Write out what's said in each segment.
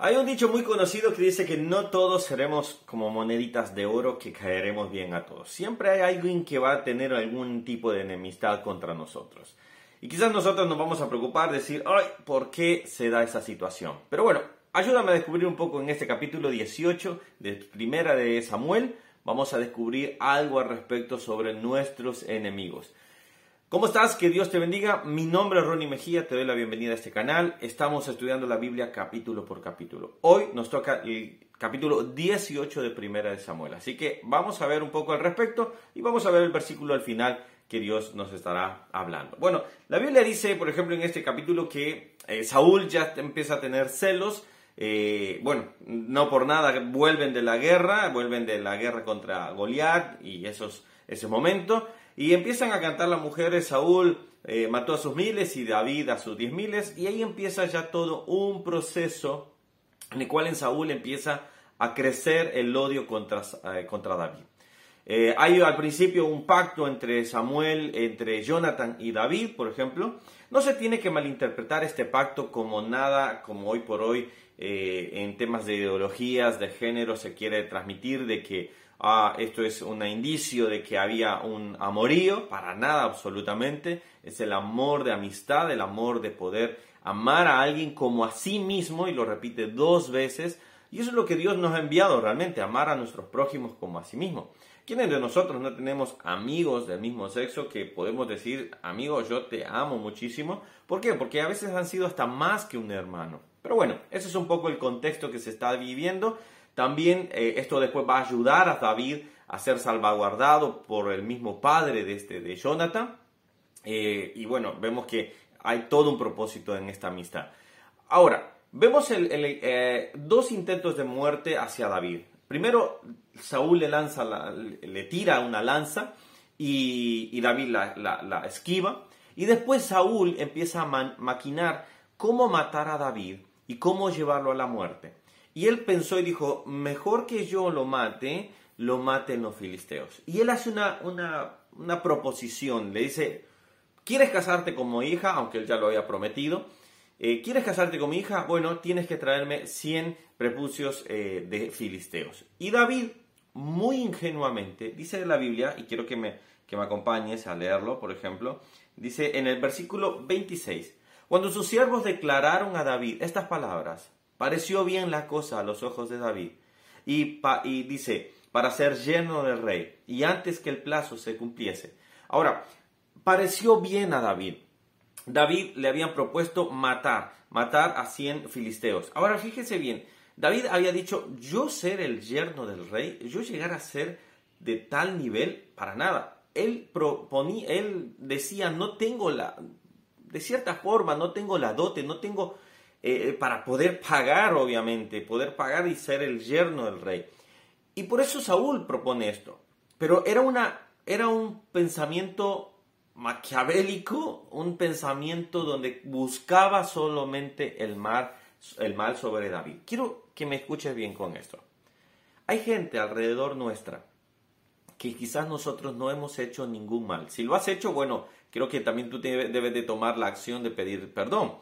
Hay un dicho muy conocido que dice que no todos seremos como moneditas de oro que caeremos bien a todos. Siempre hay alguien que va a tener algún tipo de enemistad contra nosotros. Y quizás nosotros nos vamos a preocupar, decir, ay, ¿por qué se da esa situación? Pero bueno, ayúdame a descubrir un poco en este capítulo 18 de Primera de Samuel. Vamos a descubrir algo al respecto sobre nuestros enemigos. ¿Cómo estás? Que Dios te bendiga. Mi nombre es Ronnie Mejía, te doy la bienvenida a este canal. Estamos estudiando la Biblia capítulo por capítulo. Hoy nos toca el capítulo 18 de Primera de Samuel. Así que vamos a ver un poco al respecto y vamos a ver el versículo al final que Dios nos estará hablando. Bueno, la Biblia dice, por ejemplo, en este capítulo que eh, Saúl ya empieza a tener celos. Eh, bueno, no por nada vuelven de la guerra, vuelven de la guerra contra Goliat y esos, ese momento. Y empiezan a cantar las mujeres, Saúl eh, mató a sus miles y David a sus diez miles, y ahí empieza ya todo un proceso en el cual en Saúl empieza a crecer el odio contra, eh, contra David. Eh, hay al principio un pacto entre Samuel, entre Jonathan y David, por ejemplo. No se tiene que malinterpretar este pacto como nada, como hoy por hoy en temas de ideologías, de género, se quiere transmitir de que ah, esto es un indicio de que había un amorío, para nada absolutamente, es el amor de amistad, el amor de poder amar a alguien como a sí mismo, y lo repite dos veces, y eso es lo que Dios nos ha enviado realmente, amar a nuestros prójimos como a sí mismo. ¿Quiénes de nosotros no tenemos amigos del mismo sexo que podemos decir, amigo, yo te amo muchísimo? ¿Por qué? Porque a veces han sido hasta más que un hermano. Pero bueno, ese es un poco el contexto que se está viviendo también eh, esto después va a ayudar a David a ser salvaguardado por el mismo padre de, este, de Jonathan. Eh, y bueno, vemos que hay todo un propósito en esta amistad. Ahora, vemos eh, dos intentos de muerte hacia David. Primero, Saúl le, lanza le tira una lanza y, David la, esquiva. Y después Saúl empieza a maquinar cómo matar a David y cómo llevarlo a la muerte. Y él pensó y dijo, mejor que yo lo mate, lo maten los filisteos. Y él hace una, una, proposición, le dice, ¿quieres casarte con mi hija? Aunque él ya lo había prometido. Eh, ¿Quieres casarte con mi hija? Bueno, tienes que traerme 100 prepucios eh, de filisteos. Y David, muy ingenuamente, dice en la Biblia, y quiero que me, que me acompañes a leerlo, por ejemplo, dice en el versículo 26, cuando sus siervos declararon a David estas palabras, Pareció bien la cosa a los ojos de David. Y, dice, para ser lleno del rey, y antes que el plazo se cumpliese. Ahora, pareció bien a David. David le habían propuesto matar, matar a 100 filisteos. Ahora fíjese bien, David había dicho, yo ser el yerno del rey, yo llegar a ser de tal nivel, para nada. Él proponía, él decía, no tengo la, de cierta forma, no tengo la dote, no tengo eh, para poder pagar, obviamente, poder pagar y ser el yerno del rey. Y por eso Saúl propone esto. Pero era, una, era un pensamiento maquiavélico, un pensamiento donde buscaba solamente el mal, el mal sobre David. Quiero que me escuches bien con esto. Hay gente alrededor nuestra que quizás nosotros no hemos hecho ningún mal. Si lo has hecho, bueno, creo que también tú debes de tomar la acción de pedir perdón.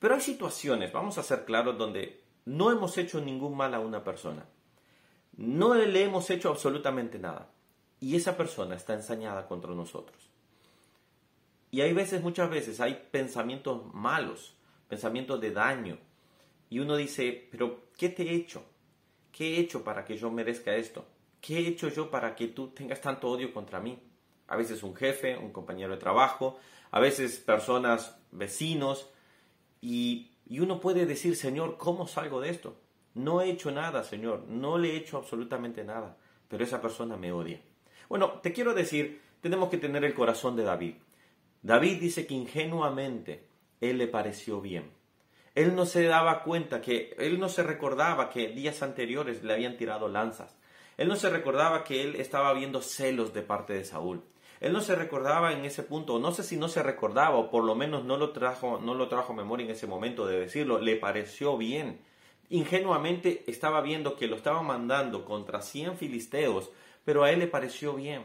Pero hay situaciones, vamos a ser claros, donde no hemos hecho ningún mal a una persona. No le hemos hecho absolutamente nada. Y esa persona está ensañada contra nosotros. Y hay veces, muchas veces, hay pensamientos malos, pensamientos de daño. Y uno dice, pero ¿qué te he hecho? ¿Qué he hecho para que yo merezca esto? ¿Qué he hecho yo para que tú tengas tanto odio contra mí? A veces un jefe, un compañero de trabajo, a veces personas, vecinos, y, uno puede decir, Señor, ¿cómo salgo de esto? No he hecho nada, Señor, no le he hecho absolutamente nada, pero esa persona me odia. Bueno, te quiero decir, tenemos que tener el corazón de David. David dice que ingenuamente él le pareció bien. Él no se daba cuenta que, él no se recordaba que días anteriores le habían tirado lanzas. Él no se recordaba que él estaba viendo celos de parte de Saúl. Él no se recordaba en ese punto, no sé si no se recordaba o por lo menos no lo trajo, no lo trajo memoria en ese momento de decirlo, le pareció bien. Ingenuamente estaba viendo que lo estaban mandando contra 100 filisteos, pero a él le pareció bien.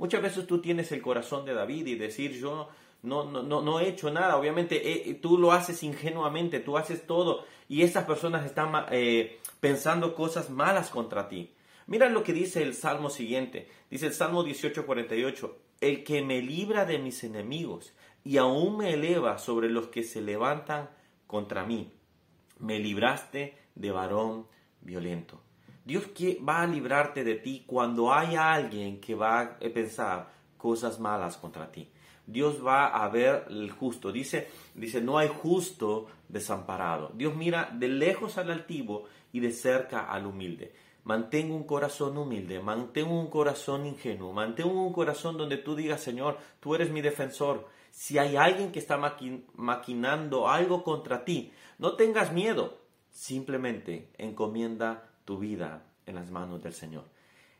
Muchas veces tú tienes el corazón de David y decir yo no, no, no, no he hecho nada. Obviamente eh, tú lo haces ingenuamente, tú haces todo y estas personas están eh, pensando cosas malas contra ti. Mira lo que dice el Salmo siguiente. Dice el Salmo 18:48, el que me libra de mis enemigos y aún me eleva sobre los que se levantan contra mí. Me libraste de varón violento. Dios va a librarte de ti cuando haya alguien que va a pensar cosas malas contra ti. Dios va a ver el justo. Dice, dice, no hay justo desamparado. Dios mira de lejos al altivo y de cerca al humilde. Mantengo un corazón humilde, mantengo un corazón ingenuo, mantengo un corazón donde tú digas, Señor, tú eres mi defensor. Si hay alguien que está maquinando algo contra ti, no tengas miedo. Simplemente encomienda tu vida en las manos del Señor.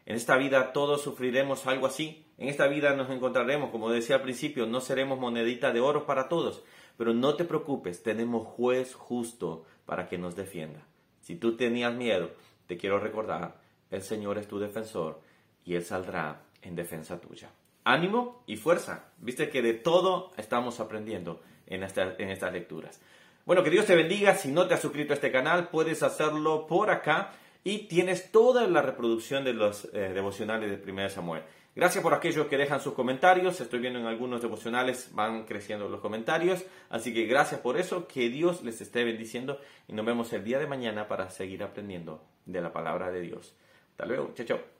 En esta vida todos sufriremos algo así. En esta vida nos encontraremos, como decía al principio, no seremos monedita de oro para todos. Pero no te preocupes, tenemos juez justo para que nos defienda. Si tú tenías miedo, te quiero recordar, el Señor es tu defensor y Él saldrá en defensa tuya. Ánimo y fuerza. Viste que de todo estamos aprendiendo en, en estas lecturas. Bueno, que Dios te bendiga. Si no te has suscrito a este canal, puedes hacerlo por acá y tienes toda la reproducción de los eh, devocionales de 1 Samuel. Gracias por aquellos que dejan sus comentarios. Estoy viendo en algunos devocionales van creciendo los comentarios. Así que gracias por eso. Que Dios les esté bendiciendo y nos vemos el día de mañana para seguir aprendiendo de la palabra de Dios. Hasta luego. Chao, chao.